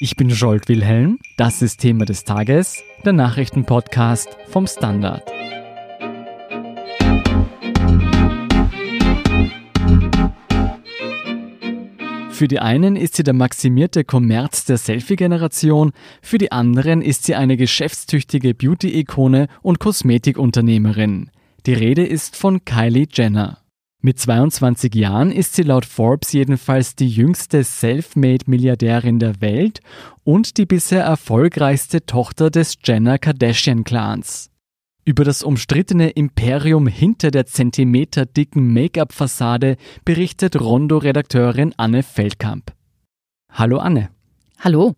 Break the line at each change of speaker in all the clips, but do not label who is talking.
Ich bin Jolt Wilhelm, das ist Thema des Tages, der Nachrichtenpodcast vom Standard. Für die einen ist sie der maximierte Kommerz der Selfie-Generation, für die anderen ist sie eine geschäftstüchtige Beauty-Ikone und Kosmetikunternehmerin. Die Rede ist von Kylie Jenner. Mit 22 Jahren ist sie laut Forbes jedenfalls die jüngste Selfmade-Milliardärin der Welt und die bisher erfolgreichste Tochter des Jenner Kardashian-Clans. Über das umstrittene Imperium hinter der zentimeterdicken Make-up-Fassade berichtet Rondo-Redakteurin Anne Feldkamp. Hallo Anne.
Hallo.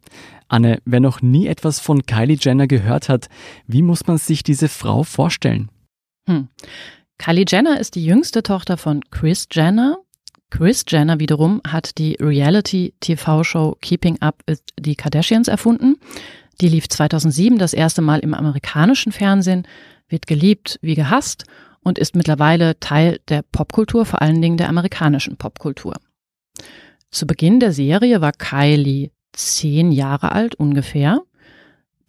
Anne, wer noch nie etwas von Kylie Jenner gehört hat, wie muss man sich diese Frau vorstellen?
Hm. Kylie Jenner ist die jüngste Tochter von Chris Jenner. Chris Jenner wiederum hat die Reality-TV-Show Keeping Up with the Kardashians erfunden. Die lief 2007 das erste Mal im amerikanischen Fernsehen, wird geliebt wie gehasst und ist mittlerweile Teil der Popkultur, vor allen Dingen der amerikanischen Popkultur. Zu Beginn der Serie war Kylie zehn Jahre alt ungefähr.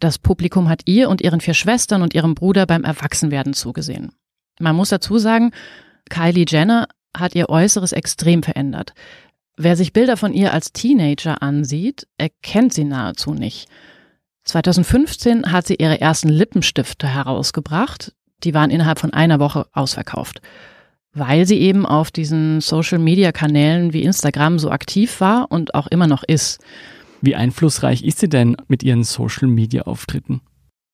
Das Publikum hat ihr und ihren vier Schwestern und ihrem Bruder beim Erwachsenwerden zugesehen. Man muss dazu sagen, Kylie Jenner hat ihr Äußeres extrem verändert. Wer sich Bilder von ihr als Teenager ansieht, erkennt sie nahezu nicht. 2015 hat sie ihre ersten Lippenstifte herausgebracht. Die waren innerhalb von einer Woche ausverkauft. Weil sie eben auf diesen Social-Media-Kanälen wie Instagram so aktiv war und auch immer noch ist.
Wie einflussreich ist sie denn mit ihren Social-Media-Auftritten?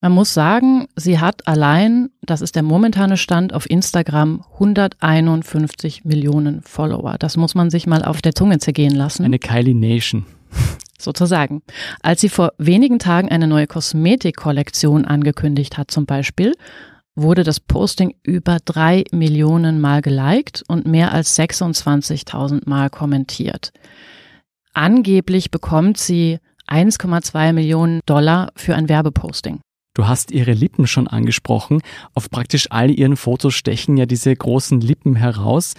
Man muss sagen, sie hat allein, das ist der momentane Stand auf Instagram, 151 Millionen Follower. Das muss man sich mal auf der Zunge zergehen lassen.
Eine Kylie Nation.
Sozusagen. Als sie vor wenigen Tagen eine neue Kosmetikkollektion angekündigt hat zum Beispiel, wurde das Posting über drei Millionen Mal geliked und mehr als 26.000 Mal kommentiert. Angeblich bekommt sie 1,2 Millionen Dollar für ein Werbeposting.
Du hast ihre Lippen schon angesprochen. Auf praktisch all ihren Fotos stechen ja diese großen Lippen heraus.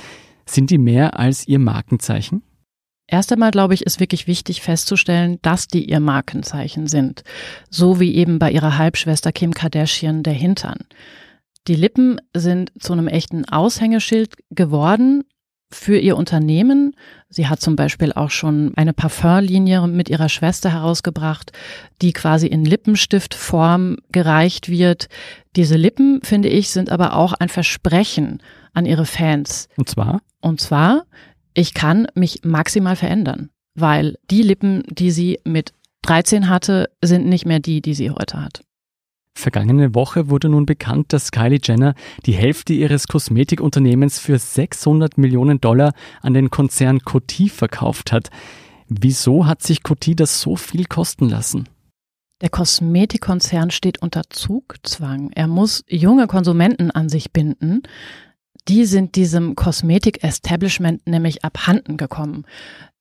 Sind die mehr als ihr Markenzeichen?
Erst einmal, glaube ich, ist wirklich wichtig festzustellen, dass die ihr Markenzeichen sind. So wie eben bei ihrer Halbschwester Kim Kardashian der Hintern. Die Lippen sind zu einem echten Aushängeschild geworden, für ihr Unternehmen. Sie hat zum Beispiel auch schon eine Parfumlinie mit ihrer Schwester herausgebracht, die quasi in Lippenstiftform gereicht wird. Diese Lippen, finde ich, sind aber auch ein Versprechen an ihre Fans.
Und zwar?
Und zwar, ich kann mich maximal verändern, weil die Lippen, die sie mit 13 hatte, sind nicht mehr die, die sie heute hat.
Vergangene Woche wurde nun bekannt, dass Kylie Jenner die Hälfte ihres Kosmetikunternehmens für 600 Millionen Dollar an den Konzern Coty verkauft hat. Wieso hat sich Coty das so viel kosten lassen?
Der Kosmetikkonzern steht unter Zugzwang. Er muss junge Konsumenten an sich binden. Die sind diesem Kosmetik-Establishment nämlich abhanden gekommen.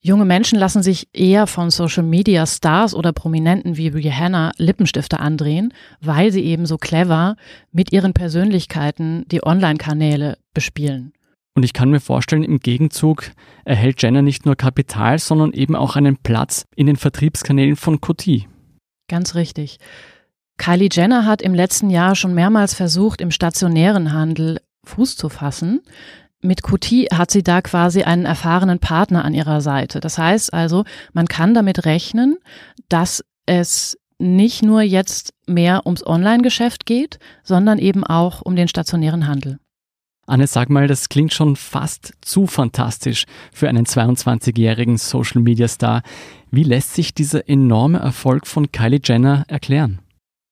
Junge Menschen lassen sich eher von Social Media Stars oder Prominenten wie Rihanna Lippenstifte andrehen, weil sie eben so clever mit ihren Persönlichkeiten die Online-Kanäle bespielen.
Und ich kann mir vorstellen, im Gegenzug erhält Jenner nicht nur Kapital, sondern eben auch einen Platz in den Vertriebskanälen von Coty.
Ganz richtig. Kylie Jenner hat im letzten Jahr schon mehrmals versucht, im stationären Handel Fuß zu fassen. Mit Qt hat sie da quasi einen erfahrenen Partner an ihrer Seite. Das heißt also, man kann damit rechnen, dass es nicht nur jetzt mehr ums Online-Geschäft geht, sondern eben auch um den stationären Handel.
Anne, sag mal, das klingt schon fast zu fantastisch für einen 22-jährigen Social-Media-Star. Wie lässt sich dieser enorme Erfolg von Kylie Jenner erklären?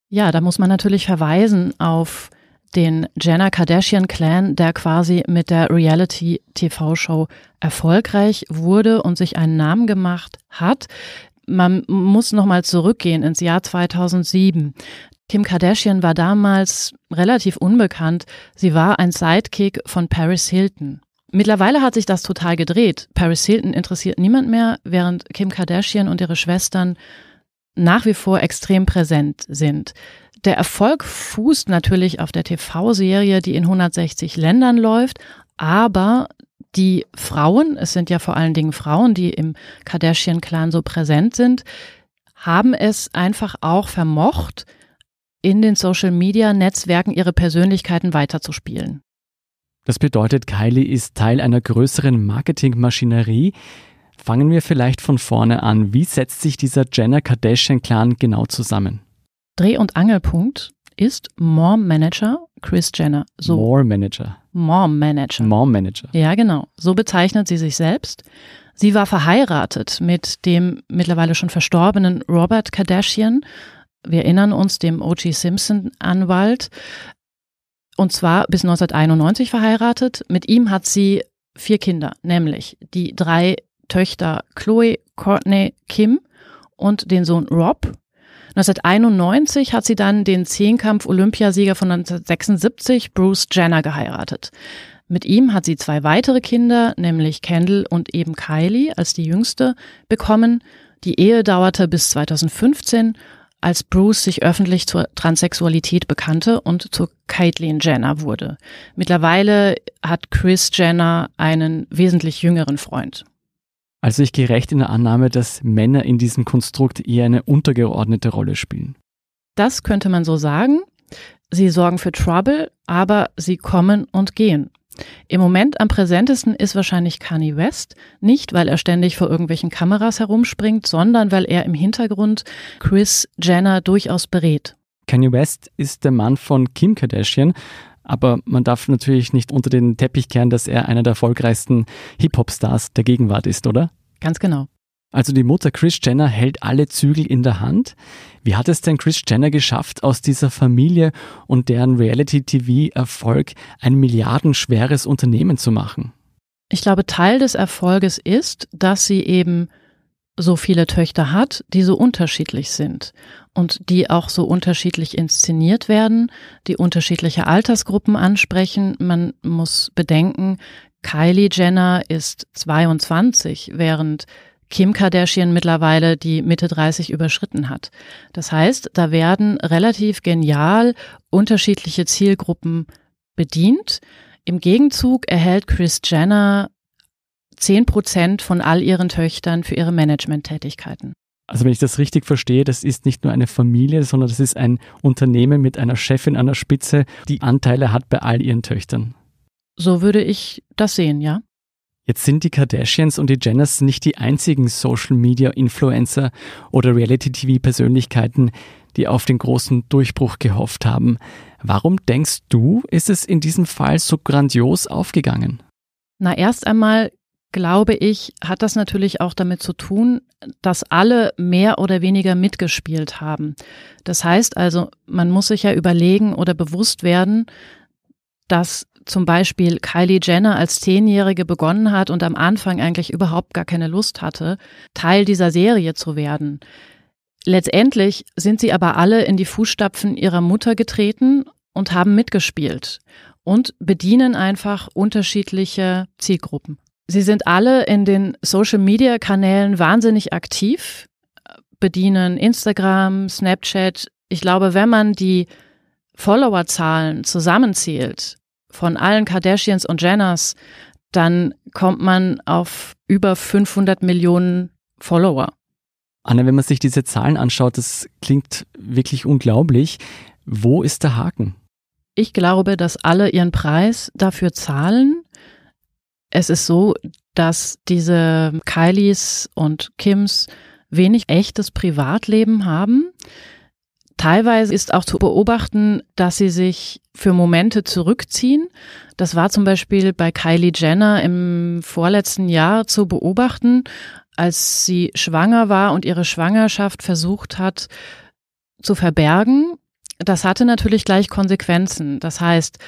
Ja, da muss man natürlich verweisen auf den Jenner Kardashian Clan, der quasi mit der Reality TV Show erfolgreich wurde und sich einen Namen gemacht hat. Man muss nochmal zurückgehen ins Jahr 2007. Kim Kardashian war damals relativ unbekannt. Sie war ein Sidekick von Paris Hilton. Mittlerweile hat sich das total gedreht. Paris Hilton interessiert niemand mehr, während Kim Kardashian und ihre Schwestern nach wie vor extrem präsent sind. Der Erfolg fußt natürlich auf der TV-Serie, die in 160 Ländern läuft, aber die Frauen, es sind ja vor allen Dingen Frauen, die im Kardashian-Clan so präsent sind, haben es einfach auch vermocht, in den Social-Media-Netzwerken ihre Persönlichkeiten weiterzuspielen.
Das bedeutet, Kylie ist Teil einer größeren Marketingmaschinerie. Fangen wir vielleicht von vorne an. Wie setzt sich dieser Jenner Kardashian-Clan genau zusammen?
Dreh- und Angelpunkt ist Mom Manager Chris Jenner.
So. More Manager.
Mom Manager.
Mom Manager.
Ja, genau. So bezeichnet sie sich selbst. Sie war verheiratet mit dem mittlerweile schon verstorbenen Robert Kardashian. Wir erinnern uns dem O.G. Simpson Anwalt. Und zwar bis 1991 verheiratet. Mit ihm hat sie vier Kinder, nämlich die drei Töchter Chloe, Courtney, Kim und den Sohn Rob. 1991 hat sie dann den Zehnkampf-Olympiasieger von 1976, Bruce Jenner, geheiratet. Mit ihm hat sie zwei weitere Kinder, nämlich Kendall und eben Kylie als die jüngste, bekommen. Die Ehe dauerte bis 2015, als Bruce sich öffentlich zur Transsexualität bekannte und zur Caitlyn Jenner wurde. Mittlerweile hat Chris Jenner einen wesentlich jüngeren Freund.
Also ich gehe recht in der Annahme, dass Männer in diesem Konstrukt eher eine untergeordnete Rolle spielen.
Das könnte man so sagen. Sie sorgen für Trouble, aber sie kommen und gehen. Im Moment am präsentesten ist wahrscheinlich Kanye West, nicht weil er ständig vor irgendwelchen Kameras herumspringt, sondern weil er im Hintergrund Chris Jenner durchaus berät.
Kanye West ist der Mann von Kim Kardashian, aber man darf natürlich nicht unter den Teppich kehren, dass er einer der erfolgreichsten Hip-Hop-Stars der Gegenwart ist, oder?
Ganz genau.
Also die Mutter Chris Jenner hält alle Zügel in der Hand. Wie hat es denn Chris Jenner geschafft, aus dieser Familie und deren Reality-TV-Erfolg ein milliardenschweres Unternehmen zu machen?
Ich glaube, Teil des Erfolges ist, dass sie eben so viele Töchter hat, die so unterschiedlich sind und die auch so unterschiedlich inszeniert werden, die unterschiedliche Altersgruppen ansprechen. Man muss bedenken, Kylie Jenner ist 22, während Kim Kardashian mittlerweile die Mitte 30 überschritten hat. Das heißt, da werden relativ genial unterschiedliche Zielgruppen bedient. Im Gegenzug erhält Chris Jenner 10 Prozent von all ihren Töchtern für ihre Managementtätigkeiten.
Also wenn ich das richtig verstehe, das ist nicht nur eine Familie, sondern das ist ein Unternehmen mit einer Chefin an der Spitze, die Anteile hat bei all ihren Töchtern.
So würde ich das sehen, ja.
Jetzt sind die Kardashians und die Jenners nicht die einzigen Social-Media-Influencer oder Reality-TV-Persönlichkeiten, die auf den großen Durchbruch gehofft haben. Warum denkst du, ist es in diesem Fall so grandios aufgegangen?
Na, erst einmal glaube ich, hat das natürlich auch damit zu tun, dass alle mehr oder weniger mitgespielt haben. Das heißt also, man muss sich ja überlegen oder bewusst werden, dass zum Beispiel Kylie Jenner als Zehnjährige begonnen hat und am Anfang eigentlich überhaupt gar keine Lust hatte, Teil dieser Serie zu werden. Letztendlich sind sie aber alle in die Fußstapfen ihrer Mutter getreten und haben mitgespielt und bedienen einfach unterschiedliche Zielgruppen. Sie sind alle in den Social-Media-Kanälen wahnsinnig aktiv, bedienen Instagram, Snapchat. Ich glaube, wenn man die Followerzahlen zusammenzählt, von allen Kardashians und Jenners, dann kommt man auf über 500 Millionen Follower.
Anna, wenn man sich diese Zahlen anschaut, das klingt wirklich unglaublich. Wo ist der Haken?
Ich glaube, dass alle ihren Preis dafür zahlen. Es ist so, dass diese Kylies und Kims wenig echtes Privatleben haben. Teilweise ist auch zu beobachten, dass sie sich für Momente zurückziehen. Das war zum Beispiel bei Kylie Jenner im vorletzten Jahr zu beobachten, als sie schwanger war und ihre Schwangerschaft versucht hat zu verbergen. Das hatte natürlich gleich Konsequenzen. Das heißt,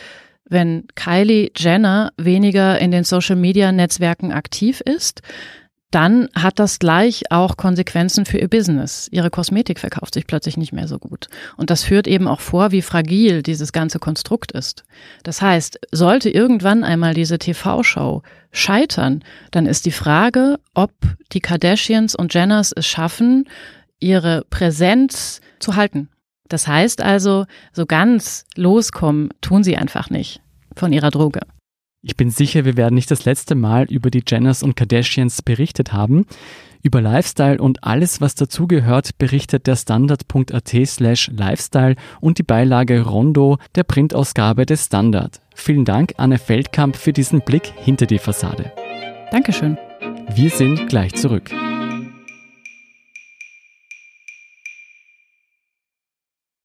wenn Kylie Jenner weniger in den Social-Media-Netzwerken aktiv ist, dann hat das gleich auch Konsequenzen für ihr Business. Ihre Kosmetik verkauft sich plötzlich nicht mehr so gut. Und das führt eben auch vor, wie fragil dieses ganze Konstrukt ist. Das heißt, sollte irgendwann einmal diese TV-Show scheitern, dann ist die Frage, ob die Kardashians und Jenners es schaffen, ihre Präsenz zu halten. Das heißt also, so ganz loskommen tun sie einfach nicht von ihrer Droge.
Ich bin sicher, wir werden nicht das letzte Mal über die Jenners und Kardashians berichtet haben. Über Lifestyle und alles, was dazugehört, berichtet der Standard.at slash Lifestyle und die Beilage Rondo der Printausgabe des Standard. Vielen Dank, Anne Feldkamp, für diesen Blick hinter die Fassade.
Dankeschön.
Wir sind gleich zurück.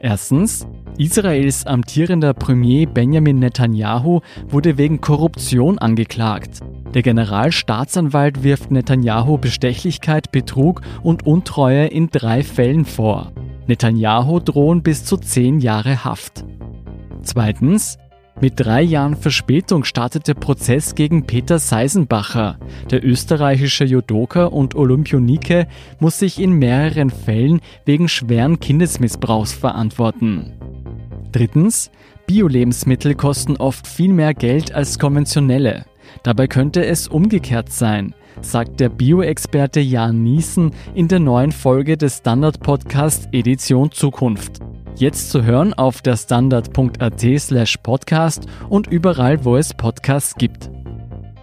Erstens, Israels amtierender Premier Benjamin Netanyahu wurde wegen Korruption angeklagt. Der Generalstaatsanwalt wirft Netanyahu Bestechlichkeit, Betrug und Untreue in drei Fällen vor. Netanyahu drohen bis zu zehn Jahre Haft. Zweitens, mit drei Jahren Verspätung startet der Prozess gegen Peter Seisenbacher. Der österreichische Judoka und Olympionike muss sich in mehreren Fällen wegen schweren Kindesmissbrauchs verantworten. Drittens, Bio-Lebensmittel kosten oft viel mehr Geld als konventionelle. Dabei könnte es umgekehrt sein, sagt der Bio-Experte Jan Niesen in der neuen Folge des Standard-Podcast Edition Zukunft. Jetzt zu hören auf der standard.at slash podcast und überall, wo es Podcasts gibt.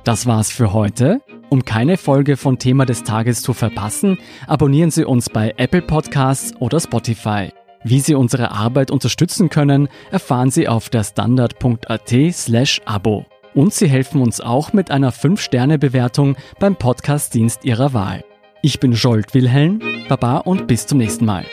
Das war's für heute. Um keine Folge von Thema des Tages zu verpassen, abonnieren Sie uns bei Apple Podcasts oder Spotify. Wie Sie unsere Arbeit unterstützen können, erfahren Sie auf der standard.at slash Abo. Und Sie helfen uns auch mit einer 5-Sterne-Bewertung beim Podcast-Dienst Ihrer Wahl. Ich bin Jolt Wilhelm, Baba und bis zum nächsten Mal.